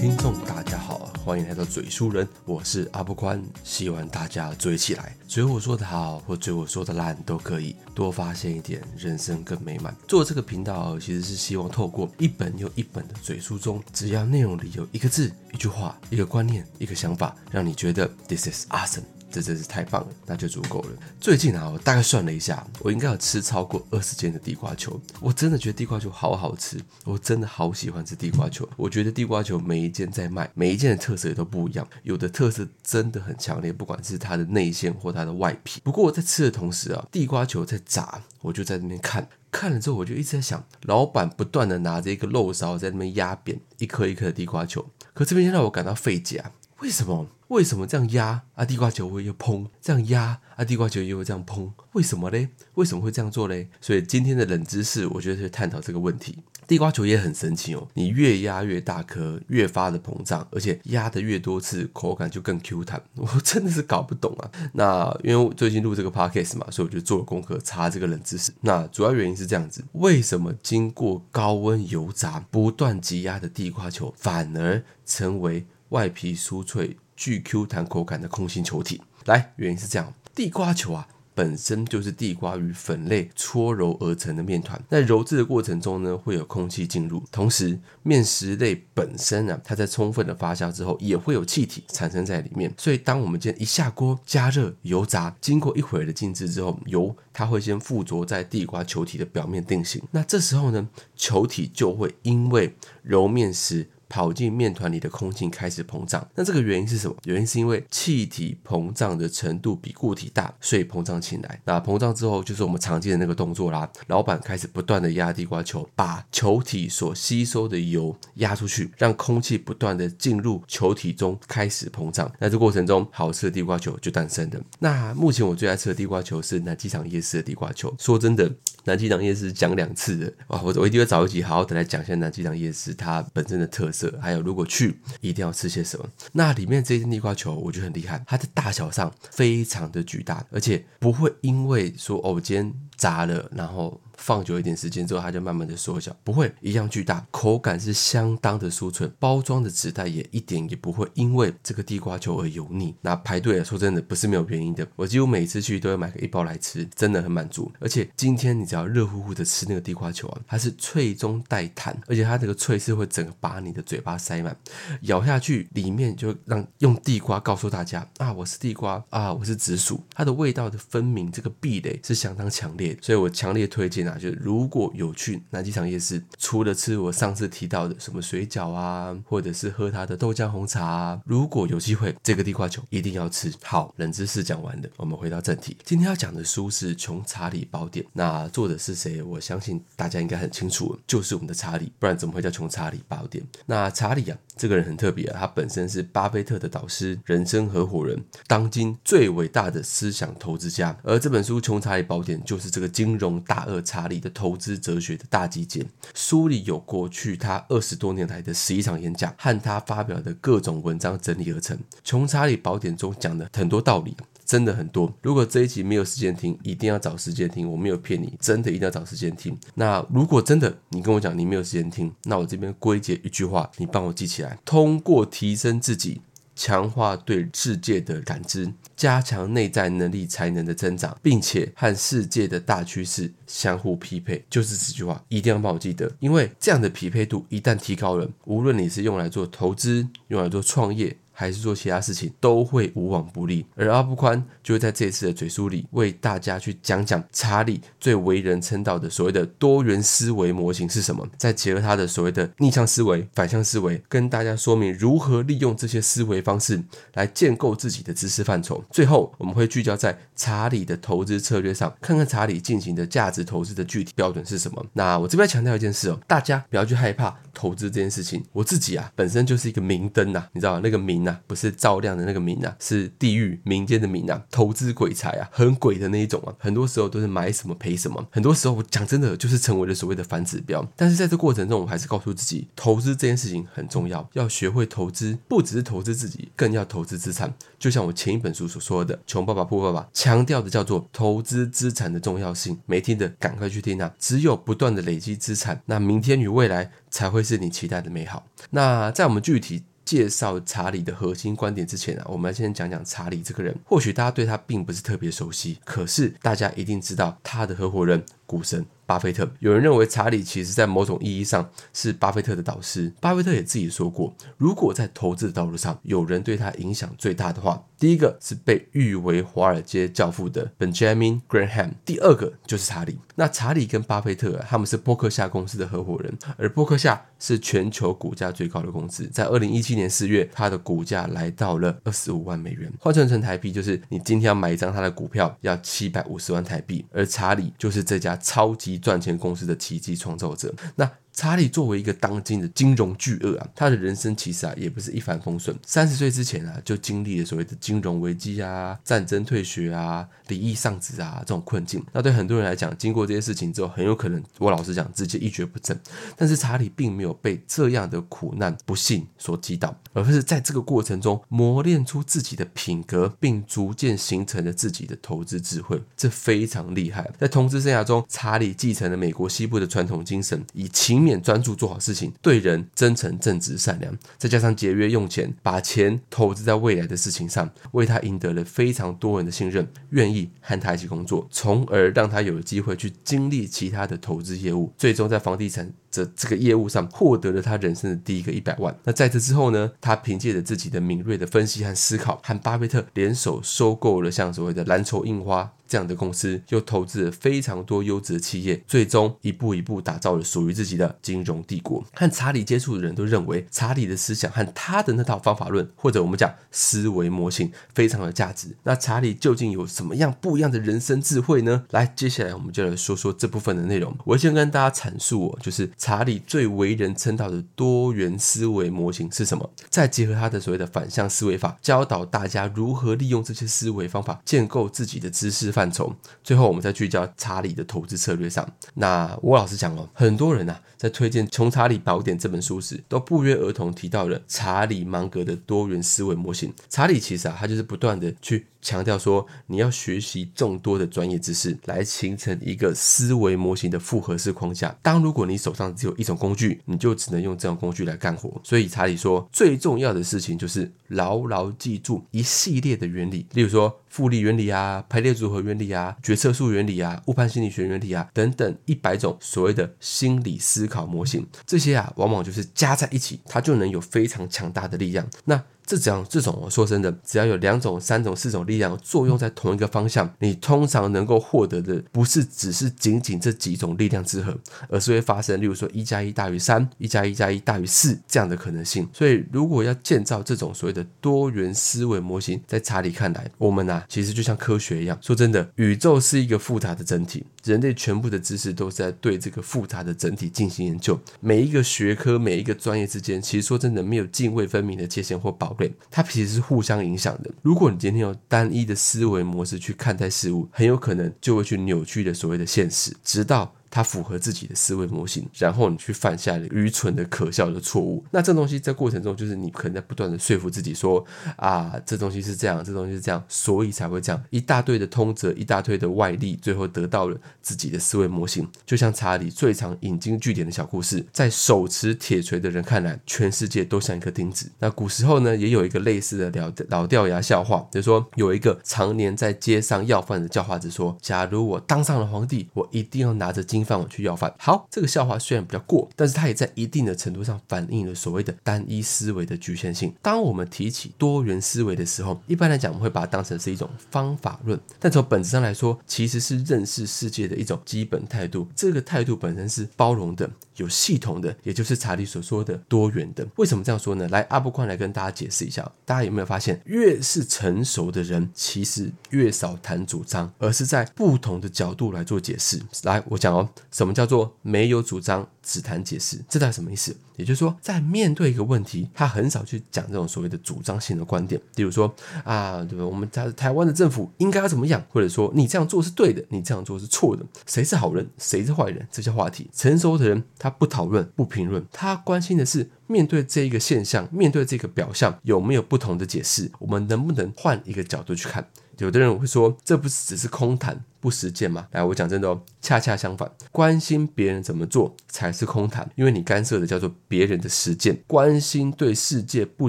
听众大家好，欢迎来到嘴书人，我是阿布宽，希望大家追起来，嘴我说的好或嘴我说的烂都可以，多发现一点，人生更美满。做这个频道其实是希望透过一本又一本的嘴书中，只要内容里有一个字、一句话、一个观念、一个想法，让你觉得 this is awesome。这真是太棒了，那就足够了。最近啊，我大概算了一下，我应该有吃超过二十件的地瓜球。我真的觉得地瓜球好好吃，我真的好喜欢吃地瓜球。我觉得地瓜球每一件在卖，每一件的特色也都不一样，有的特色真的很强烈，不管是它的内馅或它的外皮。不过我在吃的同时啊，地瓜球在炸，我就在那边看，看了之后我就一直在想，老板不断的拿着一个漏勺在那边压扁一颗一颗的地瓜球，可这边让我感到费解啊，为什么？为什么这样压啊？地瓜球会又砰，这样压啊？地瓜球又会这样砰，为什么嘞？为什么会这样做嘞？所以今天的冷知识，我觉得是探讨这个问题。地瓜球也很神奇哦，你越压越大颗，越发的膨胀，而且压的越多次，口感就更 Q 弹。我真的是搞不懂啊。那因为最近录这个 podcast 嘛，所以我就做了功课查这个冷知识。那主要原因是这样子：为什么经过高温油炸、不断挤压的地瓜球，反而成为外皮酥脆？巨 Q 弹口感的空心球体，来，原因是这样，地瓜球啊本身就是地瓜与粉类搓揉而成的面团，在揉制的过程中呢，会有空气进入，同时面食类本身呢，它在充分的发酵之后，也会有气体产生在里面，所以当我们今天一下锅加热油炸，经过一会儿的静置之后，油它会先附着在地瓜球体的表面定型，那这时候呢，球体就会因为揉面时。跑进面团里的空气开始膨胀，那这个原因是什么？原因是因为气体膨胀的程度比固体大，所以膨胀起来。那膨胀之后，就是我们常见的那个动作啦。老板开始不断的压地瓜球，把球体所吸收的油压出去，让空气不断的进入球体中开始膨胀。那这过程中，好吃的地瓜球就诞生了。那目前我最爱吃的地瓜球是南机场夜市的地瓜球。说真的，南机场夜市讲两次的哇，我我一定会找一集好好的来讲一下南机场夜市它本身的特色。还有，如果去一定要吃些什么？那里面这些地瓜球，我觉得很厉害，它的大小上非常的巨大，而且不会因为说哦，今天炸了，然后。放久一点时间之后，它就慢慢的缩小，不会一样巨大，口感是相当的酥脆，包装的纸袋也一点也不会因为这个地瓜球而油腻。那排队啊，说真的不是没有原因的，我几乎每次去都要买个一包来吃，真的很满足。而且今天你只要热乎乎的吃那个地瓜球啊，它是脆中带弹，而且它这个脆是会整个把你的嘴巴塞满，咬下去里面就让用地瓜告诉大家啊，我是地瓜啊，我是紫薯，它的味道的分明，这个壁垒是相当强烈，所以我强烈推荐啊。就如果有去南机场夜市，除了吃我上次提到的什么水饺啊，或者是喝它的豆浆红茶，啊，如果有机会，这个地瓜球一定要吃。好，冷知识讲完了，我们回到正题。今天要讲的书是《穷查理宝典》，那作者是谁？我相信大家应该很清楚，就是我们的查理，不然怎么会叫《穷查理宝典》？那查理啊，这个人很特别啊，他本身是巴菲特的导师、人生合伙人，当今最伟大的思想投资家。而这本书《穷查理宝典》就是这个金融大鳄查。理的投资哲学的大集结，书里有过去他二十多年来的十一场演讲和他发表的各种文章整理而成。穷查理宝典中讲的很多道理，真的很多。如果这一集没有时间听，一定要找时间听。我没有骗你，真的一定要找时间听。那如果真的你跟我讲你没有时间听，那我这边归结一句话，你帮我记起来：通过提升自己。强化对世界的感知，加强内在能力才能的增长，并且和世界的大趋势相互匹配，就是这句话，一定要帮我记得，因为这样的匹配度一旦提高了，无论你是用来做投资，用来做创业。还是做其他事情都会无往不利，而阿布宽就会在这次的嘴书里为大家去讲讲查理最为人称道的所谓的多元思维模型是什么，再结合他的所谓的逆向思维、反向思维，跟大家说明如何利用这些思维方式来建构自己的知识范畴。最后，我们会聚焦在查理的投资策略上，看看查理进行的价值投资的具体标准是什么。那我这边强调一件事哦，大家不要去害怕投资这件事情。我自己啊，本身就是一个明灯呐，你知道那个明啊。不是照亮的那个明啊，是地狱民间的明啊，投资鬼才啊，很鬼的那一种啊，很多时候都是买什么赔什么，很多时候我讲真的就是成为了所谓的反指标。但是在这过程中，我还是告诉自己，投资这件事情很重要，要学会投资，不只是投资自己，更要投资资产。就像我前一本书所说的，《穷爸爸富爸爸》强调的叫做投资资产的重要性。没听的赶快去听啊！只有不断的累积资产，那明天与未来才会是你期待的美好。那在我们具体。介绍查理的核心观点之前啊，我们先讲讲查理这个人。或许大家对他并不是特别熟悉，可是大家一定知道他的合伙人股神。巴菲特，有人认为查理其实在某种意义上是巴菲特的导师。巴菲特也自己说过，如果在投资的道路上有人对他影响最大的话，第一个是被誉为华尔街教父的 Benjamin Graham，第二个就是查理。那查理跟巴菲特他们是波克夏公司的合伙人，而波克夏是全球股价最高的公司，在二零一七年四月，它的股价来到了二十五万美元，换算成台币就是你今天要买一张它的股票要七百五十万台币，而查理就是这家超级。赚钱公司的奇迹创造者，那。查理作为一个当今的金融巨鳄啊，他的人生其实啊也不是一帆风顺。三十岁之前啊，就经历了所谓的金融危机啊、战争退学啊、离异丧子啊这种困境。那对很多人来讲，经过这些事情之后，很有可能我老实讲，直接一蹶不振。但是查理并没有被这样的苦难不幸所击倒，而是在这个过程中磨练出自己的品格，并逐渐形成了自己的投资智慧。这非常厉害。在投资生涯中，查理继承了美国西部的传统精神，以勤勉。专注做好事情，对人真诚、正直、善良，再加上节约用钱，把钱投资在未来的事情上，为他赢得了非常多人的信任，愿意和他一起工作，从而让他有机会去经历其他的投资业务，最终在房地产这这个业务上获得了他人生的第一个一百万。那在这之后呢，他凭借着自己的敏锐的分析和思考，和巴菲特联手收购了像所谓的蓝筹印花。这样的公司又投资了非常多优质的企业，最终一步一步打造了属于自己的金融帝国。和查理接触的人都认为，查理的思想和他的那套方法论，或者我们讲思维模型，非常有价值。那查理究竟有什么样不一样的人生智慧呢？来，接下来我们就来说说这部分的内容。我先跟大家阐述，哦，就是查理最为人称道的多元思维模型是什么，再结合他的所谓的反向思维法，教导大家如何利用这些思维方法建构自己的知识。范畴，最后我们再聚焦查理的投资策略上。那我老实讲哦，很多人呐在推荐《穷查理宝典》这本书时，都不约而同提到了查理芒格的多元思维模型。查理其实啊，他就是不断的去。强调说，你要学习众多的专业知识，来形成一个思维模型的复合式框架。当如果你手上只有一种工具，你就只能用这种工具来干活。所以查理说，最重要的事情就是牢牢记住一系列的原理，例如说复利原理啊、排列组合原理啊、决策树原理啊、误判心理学原理啊等等一百种所谓的心理思考模型。这些啊，往往就是加在一起，它就能有非常强大的力量。那这讲这种说真的，只要有两种、三种、四种力量作用在同一个方向，你通常能够获得的不是只是仅仅这几种力量之和，而是会发生，例如说一加一大于三，一加一加一大于四这样的可能性。所以，如果要建造这种所谓的多元思维模型，在查理看来，我们呐其实就像科学一样。说真的，宇宙是一个复杂的整体，人类全部的知识都是在对这个复杂的整体进行研究。每一个学科、每一个专业之间，其实说真的没有泾渭分明的界限或保。它其实是互相影响的。如果你今天用单一的思维模式去看待事物，很有可能就会去扭曲的所谓的现实，直到。它符合自己的思维模型，然后你去犯下了愚蠢的、可笑的错误。那这东西在过程中，就是你可能在不断的说服自己说啊，这东西是这样，这东西是这样，所以才会这样。一大堆的通则，一大堆的外力，最后得到了自己的思维模型。就像查理最常引经据典的小故事，在手持铁锤的人看来，全世界都像一颗钉子。那古时候呢，也有一个类似的老老掉牙笑话，就是说有一个常年在街上要饭的叫花子说：“假如我当上了皇帝，我一定要拿着金。”饭碗去要饭。好，这个笑话虽然比较过，但是它也在一定的程度上反映了所谓的单一思维的局限性。当我们提起多元思维的时候，一般来讲我们会把它当成是一种方法论，但从本质上来说，其实是认识世界的一种基本态度。这个态度本身是包容的、有系统的，也就是查理所说的多元的。为什么这样说呢？来，阿布宽来跟大家解释一下。大家有没有发现，越是成熟的人，其实越少谈主张，而是在不同的角度来做解释。来，我讲哦。什么叫做没有主张只谈解释？这代表什么意思？也就是说，在面对一个问题，他很少去讲这种所谓的主张性的观点。比如说啊，对吧？我们台台湾的政府应该要怎么样？或者说你这样做是对的，你这样做是错的？谁是好人？谁是坏人？这些话题，成熟的人他不讨论、不评论，他关心的是面对这一个现象，面对这个表象有没有不同的解释？我们能不能换一个角度去看？有的人会说，这不是只是空谈不实践吗？来，我讲真的哦，恰恰相反，关心别人怎么做才是空谈，因为你干涉的叫做别人的实践，关心对世界不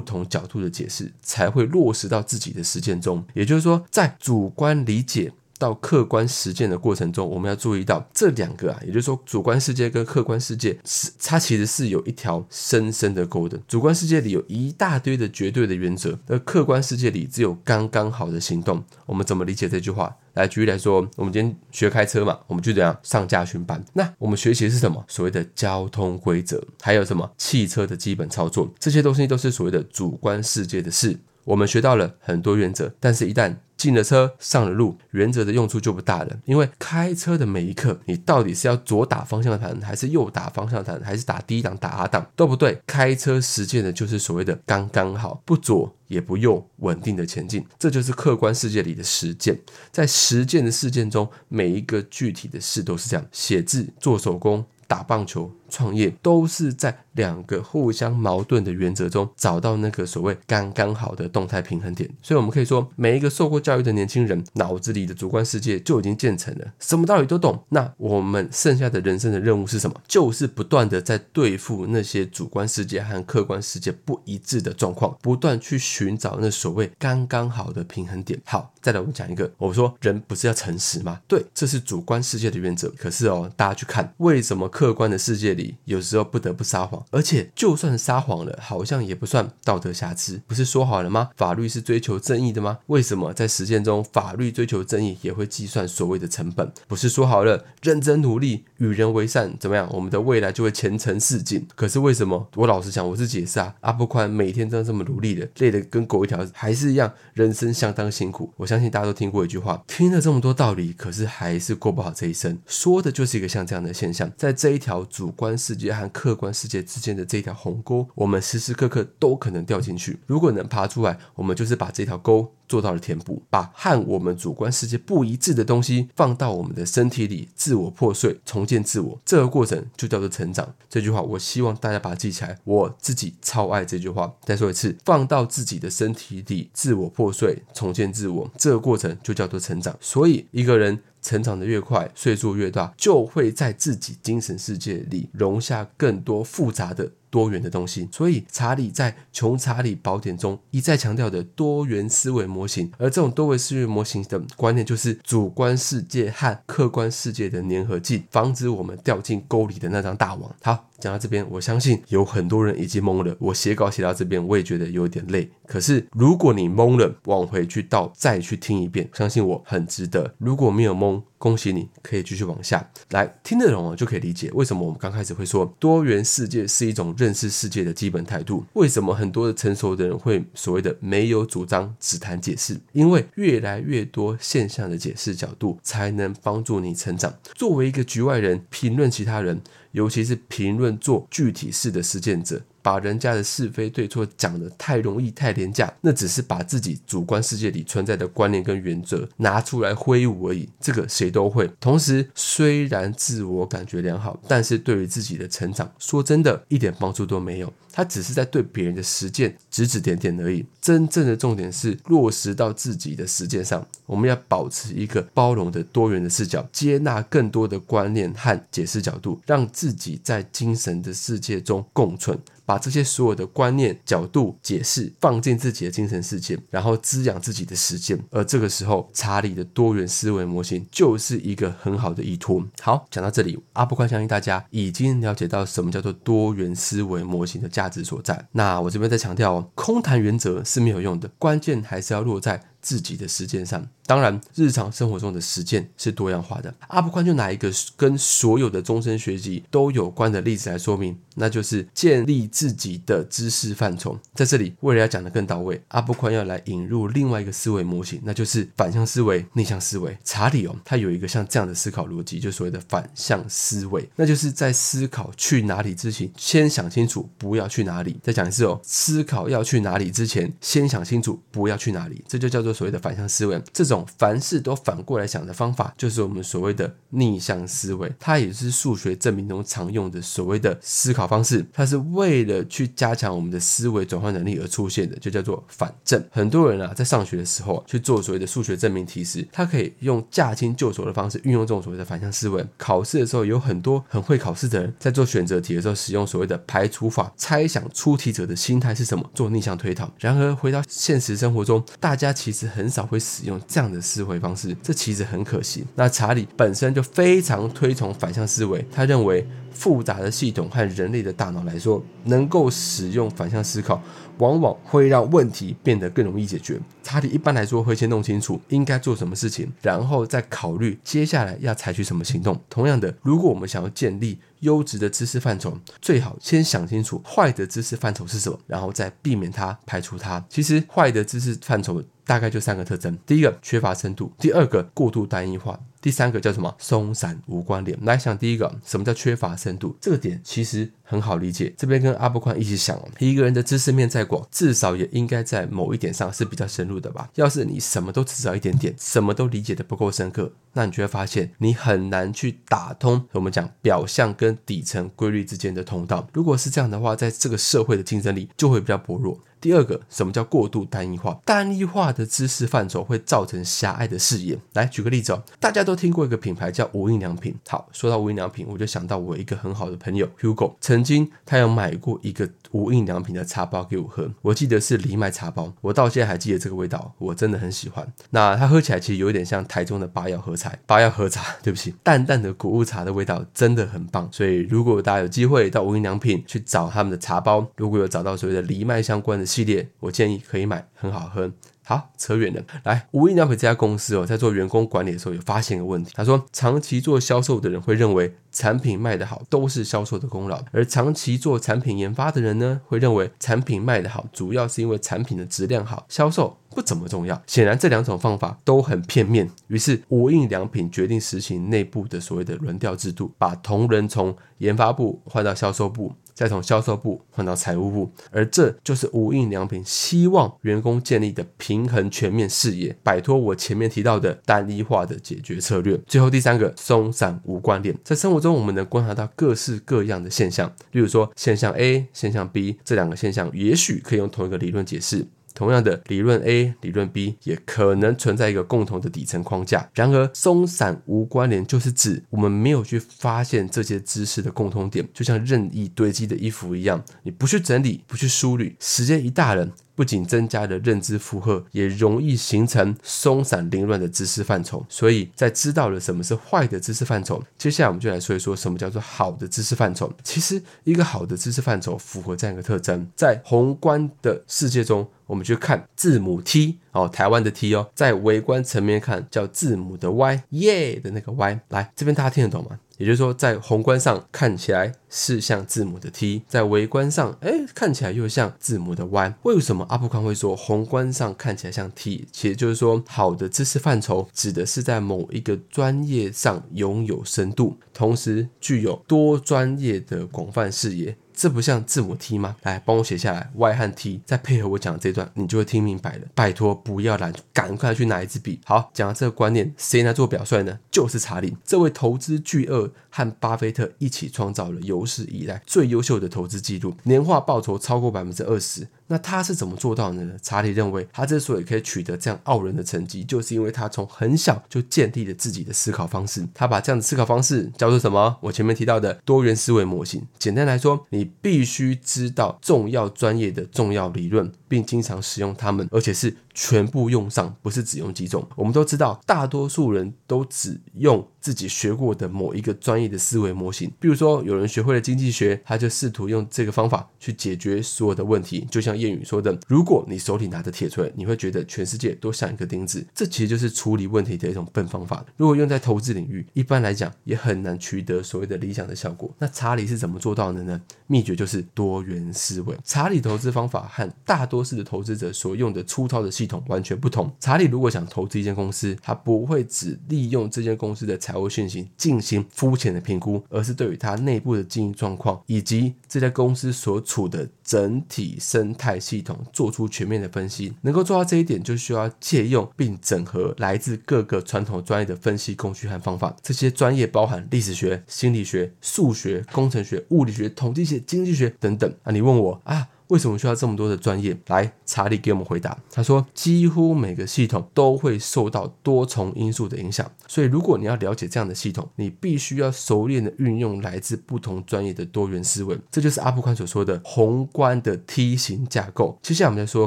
同角度的解释，才会落实到自己的实践中。也就是说，在主观理解。到客观实践的过程中，我们要注意到这两个啊，也就是说，主观世界跟客观世界是它其实是有一条深深的沟的。主观世界里有一大堆的绝对的原则，而客观世界里只有刚刚好的行动。我们怎么理解这句话？来举例来说，我们今天学开车嘛，我们就这样上驾训班。那我们学习的是什么？所谓的交通规则，还有什么汽车的基本操作，这些东西都是所谓的主观世界的事。我们学到了很多原则，但是一旦进了车上了路，原则的用处就不大了。因为开车的每一刻，你到底是要左打方向盘，还是右打方向盘，还是打低档打 R 档，都不对。开车实践的就是所谓的刚刚好，不左也不右，稳定的前进，这就是客观世界里的实践。在实践的事件中，每一个具体的事都是这样：写字、做手工、打棒球。创业都是在两个互相矛盾的原则中找到那个所谓刚刚好的动态平衡点，所以我们可以说，每一个受过教育的年轻人脑子里的主观世界就已经建成了，什么道理都懂。那我们剩下的人生的任务是什么？就是不断的在对付那些主观世界和客观世界不一致的状况，不断去寻找那所谓刚刚好的平衡点。好，再来我们讲一个，我说人不是要诚实吗？对，这是主观世界的原则。可是哦，大家去看，为什么客观的世界里？有时候不得不撒谎，而且就算撒谎了，好像也不算道德瑕疵。不是说好了吗？法律是追求正义的吗？为什么在实践中，法律追求正义也会计算所谓的成本？不是说好了，认真努力，与人为善，怎么样？我们的未来就会前程似锦。可是为什么？我老实讲，我自己也是啊。阿布宽每天都这么努力的，累得跟狗一条，还是一样，人生相当辛苦。我相信大家都听过一句话，听了这么多道理，可是还是过不好这一生。说的就是一个像这样的现象，在这一条主观。世界和客观世界之间的这条鸿沟，我们时时刻刻都可能掉进去。如果能爬出来，我们就是把这条沟做到了填补，把和我们主观世界不一致的东西放到我们的身体里，自我破碎，重建自我。这个过程就叫做成长。这句话，我希望大家把它记起来。我自己超爱这句话。再说一次，放到自己的身体里，自我破碎，重建自我。这个过程就叫做成长。所以，一个人。成长的越快，岁数越大，就会在自己精神世界里容下更多复杂的。多元的东西，所以查理在《穷查理宝典》中一再强调的多元思维模型，而这种多维思维模型的观念就是主观世界和客观世界的粘合剂，防止我们掉进沟里的那张大网。好，讲到这边，我相信有很多人已经懵了。我写稿写到这边，我也觉得有点累。可是如果你懵了，往回去倒再去听一遍，相信我很值得。如果没有懵，恭喜你，可以继续往下来听得懂啊，就可以理解为什么我们刚开始会说多元世界是一种。认识世界的基本态度。为什么很多的成熟的人会所谓的没有主张，只谈解释？因为越来越多现象的解释角度，才能帮助你成长。作为一个局外人，评论其他人，尤其是评论做具体事的实践者。把人家的是非对错讲的太容易太廉价，那只是把自己主观世界里存在的观念跟原则拿出来挥舞而已。这个谁都会。同时，虽然自我感觉良好，但是对于自己的成长，说真的，一点帮助都没有。他只是在对别人的实践指指点点而已。真正的重点是落实到自己的实践上。我们要保持一个包容的多元的视角，接纳更多的观念和解释角度，让自己在精神的世界中共存。把这些所有的观念、角度、解释放进自己的精神世界，然后滋养自己的实践。而这个时候，查理的多元思维模型就是一个很好的依托。好，讲到这里，阿布宽相信大家已经了解到什么叫做多元思维模型的价值所在。那我这边再强调哦，空谈原则是没有用的，关键还是要落在。自己的实践上，当然日常生活中的实践是多样化的。阿布宽就拿一个跟所有的终身学习都有关的例子来说明，那就是建立自己的知识范畴。在这里，为了要讲得更到位，阿布宽要来引入另外一个思维模型，那就是反向思维、逆向思维。查理哦，他有一个像这样的思考逻辑，就所谓的反向思维，那就是在思考去哪里之前，先想清楚不要去哪里。再讲一次哦，思考要去哪里之前，先想清楚不要去哪里，这就叫做。所谓的反向思维。这种凡事都反过来想的方法，就是我们所谓的逆向思维。它也是数学证明中常用的所谓的思考方式。它是为了去加强我们的思维转换能力而出现的，就叫做反证。很多人啊，在上学的时候去做所谓的数学证明题时，他可以用驾轻就熟的方式运用这种所谓的反向思维。考试的时候，有很多很会考试的人在做选择题的时候，使用所谓的排除法，猜想出题者的心态是什么，做逆向推导。然而回到现实生活中，大家其实很少会使用这样的思维方式，这其实很可惜。那查理本身就非常推崇反向思维，他认为复杂的系统和人类的大脑来说，能够使用反向思考。往往会让问题变得更容易解决。查理一般来说会先弄清楚应该做什么事情，然后再考虑接下来要采取什么行动。同样的，如果我们想要建立优质的知识范畴，最好先想清楚坏的知识范畴是什么，然后再避免它、排除它。其实坏的知识范畴大概就三个特征：第一个缺乏深度，第二个过度单一化。第三个叫什么？松散无关联。来想第一个，什么叫缺乏深度？这个点其实很好理解。这边跟阿布宽一起想，一个人的知识面再广，至少也应该在某一点上是比较深入的吧。要是你什么都只知道一点点，什么都理解的不够深刻，那你就会发现你很难去打通我们讲表象跟底层规律之间的通道。如果是这样的话，在这个社会的竞争力就会比较薄弱。第二个，什么叫过度单一化？单一化的知识范畴会造成狭隘的视野。来举个例子哦，大家都听过一个品牌叫无印良品。好，说到无印良品，我就想到我一个很好的朋友 Hugo，曾经他有买过一个无印良品的茶包给我喝，我记得是藜麦茶包，我到现在还记得这个味道，我真的很喜欢。那它喝起来其实有点像台中的八药合茶，八药合茶，对不起，淡淡的谷物茶的味道真的很棒。所以如果大家有机会到无印良品去找他们的茶包，如果有找到所谓的藜麦相关的。系列，我建议可以买，很好喝。好，扯远了。来，无印良品这家公司哦，在做员工管理的时候，有发现一个问题。他说，长期做销售的人会认为产品卖得好都是销售的功劳，而长期做产品研发的人呢，会认为产品卖得好主要是因为产品的质量好，销售不怎么重要。显然，这两种方法都很片面。于是，无印良品决定实行内部的所谓的轮调制度，把同仁从研发部换到销售部。再从销售部换到财务部，而这就是无印良品希望员工建立的平衡全面视野，摆脱我前面提到的单一化的解决策略。最后第三个，松散无关联。在生活中，我们能观察到各式各样的现象，例如说现象 A、现象 B 这两个现象，也许可以用同一个理论解释。同样的理论 A、理论 B 也可能存在一个共同的底层框架。然而，松散无关联就是指我们没有去发现这些知识的共通点，就像任意堆积的衣服一样，你不去整理、不去梳理，时间一大了。不仅增加了认知负荷，也容易形成松散凌乱的知识范畴。所以在知道了什么是坏的知识范畴，接下来我们就来说一说什么叫做好的知识范畴。其实，一个好的知识范畴符合这样一个特征：在宏观的世界中，我们去看字母 T 哦，台湾的 T 哦，在微观层面看叫字母的 Y，耶的那个 Y。来，这边大家听得懂吗？也就是说，在宏观上看起来是像字母的 T，在微观上，哎，看起来又像字母的 Y。为什么阿布康会说宏观上看起来像 T？其实就是说，好的知识范畴指的是在某一个专业上拥有深度，同时具有多专业的广泛视野。这不像字母 T 吗？来，帮我写下来，Y 和 T，再配合我讲的这段，你就会听明白了。拜托，不要懒，赶快去拿一支笔。好，讲到这个观念，谁来做表率呢？就是查理，这位投资巨鳄和巴菲特一起创造了有史以来最优秀的投资记录，年化报酬超过百分之二十。那他是怎么做到的呢？查理认为，他之所以可以取得这样傲人的成绩，就是因为他从很小就建立了自己的思考方式。他把这样的思考方式叫做什么？我前面提到的多元思维模型。简单来说，你必须知道重要专业的重要理论，并经常使用它们，而且是。全部用上，不是只用几种。我们都知道，大多数人都只用自己学过的某一个专业的思维模型。比如说，有人学会了经济学，他就试图用这个方法去解决所有的问题。就像谚语说的：“如果你手里拿着铁锤，你会觉得全世界都像一个钉子。”这其实就是处理问题的一种笨方法。如果用在投资领域，一般来讲也很难取得所谓的理想的效果。那查理是怎么做到的呢？秘诀就是多元思维。查理投资方法和大多数的投资者所用的粗糙的。系系统完全不同。查理如果想投资一间公司，他不会只利用这间公司的财务讯息进行肤浅的评估，而是对于它内部的经营状况以及这家公司所处的整体生态系统做出全面的分析。能够做到这一点，就需要借用并整合来自各个传统专业的分析工具和方法。这些专业包含历史学、心理学、数学、工程学、物理学、统计学、经济学等等。啊，你问我啊？为什么需要这么多的专业？来，查理给我们回答。他说，几乎每个系统都会受到多重因素的影响，所以如果你要了解这样的系统，你必须要熟练的运用来自不同专业的多元思维。这就是阿布宽所说的宏观的梯形架构。接下来我们再说说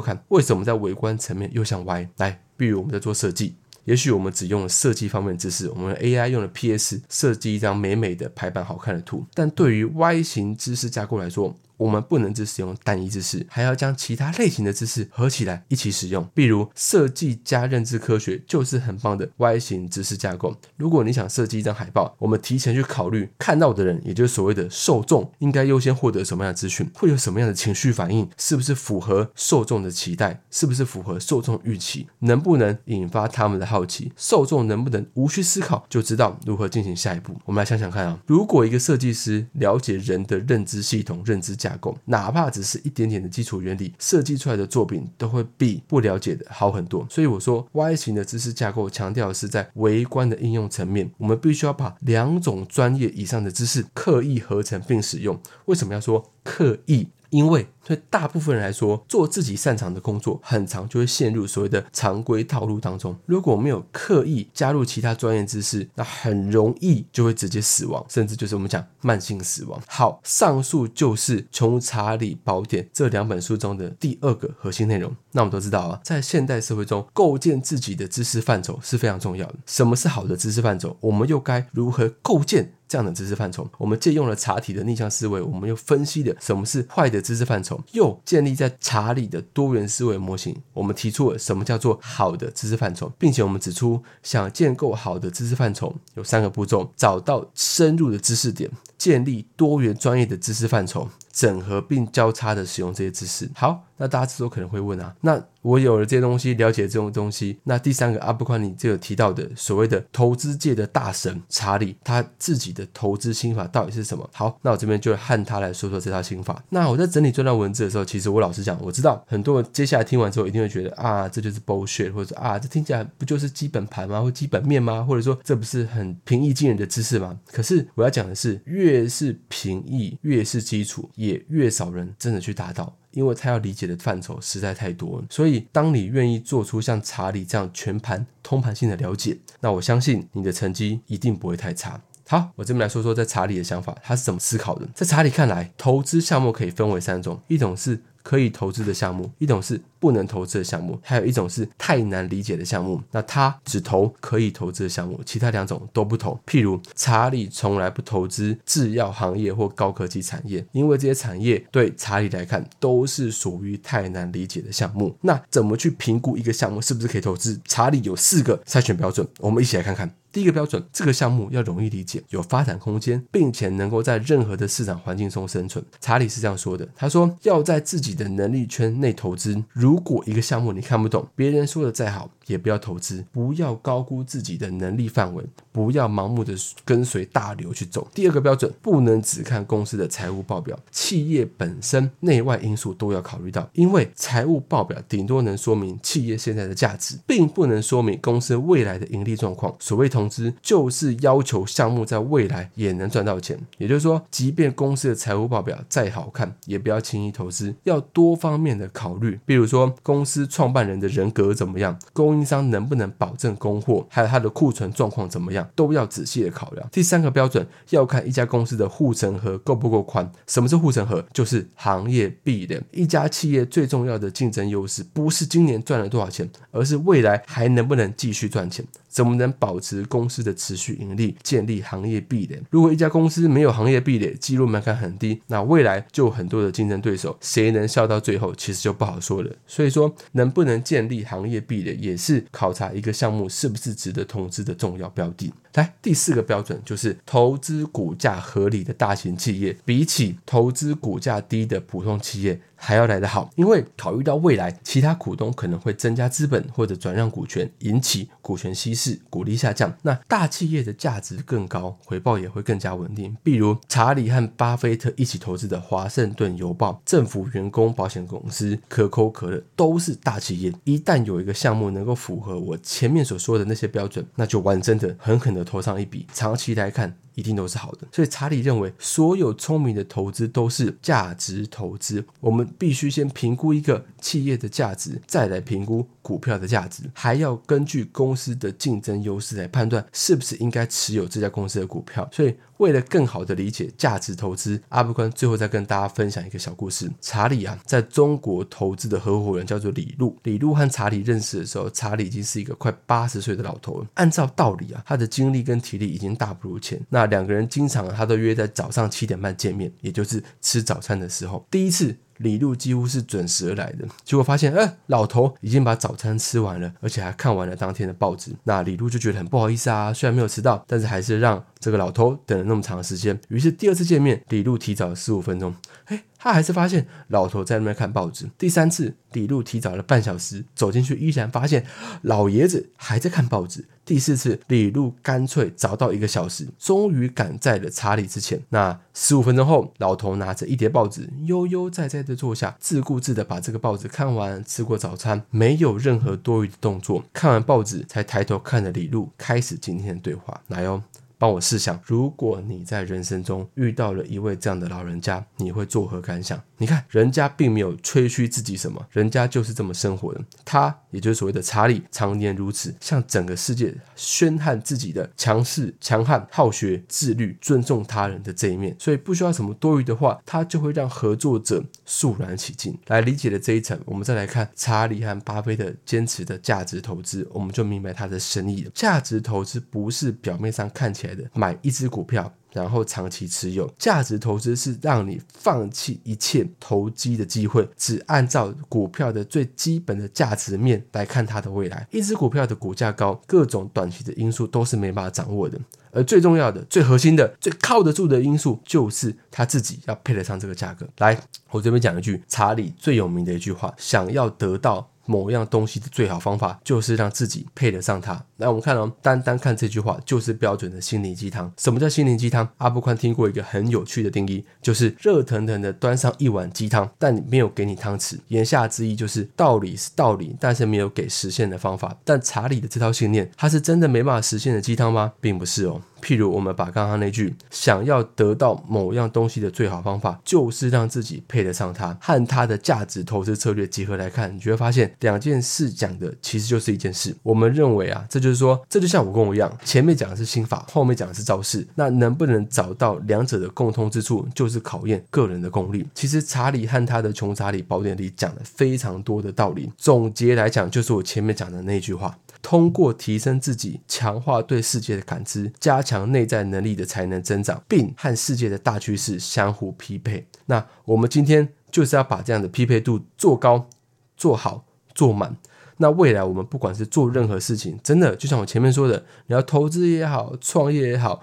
看，为什么在微观层面又像 Y？来，比如我们在做设计，也许我们只用了设计方面的知识，我们 AI 用了 PS 设计一张美美的排版好看的图，但对于 Y 型知识架构来说，我们不能只使用单一知识，还要将其他类型的知识合起来一起使用。比如设计加认知科学就是很棒的 Y 型知识架构。如果你想设计一张海报，我们提前去考虑看到的人，也就是所谓的受众，应该优先获得什么样的资讯，会有什么样的情绪反应，是不是符合受众的期待，是不是符合受众预期，能不能引发他们的好奇，受众能不能无需思考就知道如何进行下一步。我们来想想看啊，如果一个设计师了解人的认知系统、认知架架构，哪怕只是一点点的基础原理，设计出来的作品都会比不了解的好很多。所以我说，Y 型的知识架构强调的是在微观的应用层面，我们必须要把两种专业以上的知识刻意合成并使用。为什么要说刻意？因为对大部分人来说，做自己擅长的工作，很长就会陷入所谓的常规套路当中。如果没有刻意加入其他专业知识，那很容易就会直接死亡，甚至就是我们讲慢性死亡。好，上述就是《穷查理宝典》这两本书中的第二个核心内容。那我们都知道啊，在现代社会中，构建自己的知识范畴是非常重要的。什么是好的知识范畴？我们又该如何构建？这样的知识范畴，我们借用了查体的逆向思维，我们又分析了什么是坏的知识范畴，又建立在查理的多元思维模型，我们提出了什么叫做好的知识范畴，并且我们指出，想建构好的知识范畴有三个步骤：找到深入的知识点，建立多元专业的知识范畴。整合并交叉的使用这些知识。好，那大家之后可能会问啊，那我有了这些东西，了解这种东西，那第三个阿布宽尼就有提到的所谓的投资界的大神查理，他自己的投资心法到底是什么？好，那我这边就和他来说说这套心法。那我在整理这段文字的时候，其实我老实讲，我知道很多人接下来听完之后一定会觉得啊，这就是 bullshit，或者说啊，这听起来不就是基本盘吗？或基本面吗？或者说这不是很平易近人的知识吗？可是我要讲的是，越是平易，越是基础。也越少人真的去达到，因为他要理解的范畴实在太多。所以，当你愿意做出像查理这样全盘通盘性的了解，那我相信你的成绩一定不会太差。好，我这边来说说在查理的想法，他是怎么思考的。在查理看来，投资项目可以分为三种，一种是可以投资的项目，一种是。不能投资的项目，还有一种是太难理解的项目。那他只投可以投资的项目，其他两种都不投。譬如查理从来不投资制药行业或高科技产业，因为这些产业对查理来看都是属于太难理解的项目。那怎么去评估一个项目是不是可以投资？查理有四个筛选标准，我们一起来看看。第一个标准，这个项目要容易理解，有发展空间，并且能够在任何的市场环境中生存。查理是这样说的，他说要在自己的能力圈内投资。如果一个项目你看不懂，别人说的再好，也不要投资。不要高估自己的能力范围，不要盲目的跟随大流去走。第二个标准，不能只看公司的财务报表，企业本身内外因素都要考虑到。因为财务报表顶多能说明企业现在的价值，并不能说明公司未来的盈利状况。所谓投资，就是要求项目在未来也能赚到钱。也就是说，即便公司的财务报表再好看，也不要轻易投资，要多方面的考虑。比如说。公司创办人的人格怎么样？公应商能不能保证供货？还有它的库存状况怎么样？都要仔细的考量。第三个标准要看一家公司的护城河够不够宽。什么是护城河？就是行业壁垒。一家企业最重要的竞争优势，不是今年赚了多少钱，而是未来还能不能继续赚钱。怎么能保持公司的持续盈利，建立行业壁垒？如果一家公司没有行业壁垒，记录门槛很低，那未来就很多的竞争对手，谁能笑到最后，其实就不好说了。所以说，能不能建立行业壁垒，也是考察一个项目是不是值得投资的重要标的。来，第四个标准就是投资股价合理的大型企业，比起投资股价低的普通企业。还要来得好，因为考虑到未来其他股东可能会增加资本或者转让股权，引起股权稀释、股利下降。那大企业的价值更高，回报也会更加稳定。比如查理和巴菲特一起投资的华盛顿邮报、政府员工保险公司、可口可乐都是大企业。一旦有一个项目能够符合我前面所说的那些标准，那就完整的狠狠的投上一笔。长期来看。一定都是好的，所以查理认为，所有聪明的投资都是价值投资。我们必须先评估一个企业的价值，再来评估股票的价值，还要根据公司的竞争优势来判断是不是应该持有这家公司的股票。所以。为了更好的理解价值投资，阿布宽最后再跟大家分享一个小故事。查理啊，在中国投资的合伙人叫做李路。李路和查理认识的时候，查理已经是一个快八十岁的老头了。按照道理啊，他的精力跟体力已经大不如前。那两个人经常他都约在早上七点半见面，也就是吃早餐的时候。第一次。李路几乎是准时而来的，结果发现，哎，老头已经把早餐吃完了，而且还看完了当天的报纸。那李路就觉得很不好意思啊，虽然没有迟到，但是还是让这个老头等了那么长时间。于是第二次见面，李路提早了十五分钟，哎，他还是发现老头在那边看报纸。第三次，李路提早了半小时走进去，依然发现老爷子还在看报纸。第四次，李路干脆早到一个小时，终于赶在了查理之前。那十五分钟后，老头拿着一叠报纸，悠悠哉哉的坐下，自顾自的把这个报纸看完，吃过早餐，没有任何多余的动作。看完报纸，才抬头看着李路，开始今天的对话。来哦。帮我试想，如果你在人生中遇到了一位这样的老人家，你会作何感想？你看，人家并没有吹嘘自己什么，人家就是这么生活的。他，也就是所谓的查理，常年如此，向整个世界宣喊自己的强势、强悍、好学、自律、尊重他人的这一面。所以不需要什么多余的话，他就会让合作者肃然起敬。来理解了这一层，我们再来看查理和巴菲特坚持的价值投资，我们就明白他的深意了。价值投资不是表面上看起来。买一只股票，然后长期持有。价值投资是让你放弃一切投机的机会，只按照股票的最基本的价值面来看它的未来。一只股票的股价高，各种短期的因素都是没办法掌握的。而最重要的、最核心的、最靠得住的因素，就是他自己要配得上这个价格。来，我这边讲一句查理最有名的一句话：想要得到。某样东西的最好方法就是让自己配得上它。来，我们看哦，单单看这句话就是标准的心灵鸡汤。什么叫心灵鸡汤？阿布宽听过一个很有趣的定义，就是热腾腾的端上一碗鸡汤，但没有给你汤匙。言下之意就是道理是道理，但是没有给实现的方法。但查理的这套信念，它是真的没办法实现的鸡汤吗？并不是哦。譬如，我们把刚刚那句“想要得到某样东西的最好方法，就是让自己配得上它”和它的价值投资策略结合来看，你就会发现两件事讲的其实就是一件事。我们认为啊，这就就是说，这就像武功一样，前面讲的是心法，后面讲的是招式。那能不能找到两者的共通之处，就是考验个人的功力。其实查理和他的穷查理宝典里讲了非常多的道理，总结来讲，就是我前面讲的那句话。通过提升自己，强化对世界的感知，加强内在能力的才能增长，并和世界的大趋势相互匹配。那我们今天就是要把这样的匹配度做高、做好、做满。那未来我们不管是做任何事情，真的就像我前面说的，你要投资也好，创业也好。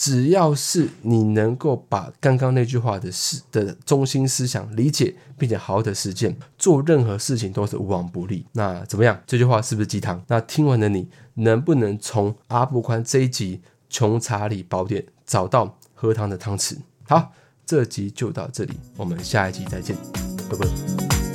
只要是你能够把刚刚那句话的思的中心思想理解，并且好好的实践，做任何事情都是无往不利。那怎么样？这句话是不是鸡汤？那听完的你能不能从阿布宽这一集《穷查理宝典》找到喝汤的汤匙？好，这集就到这里，我们下一集再见，拜拜。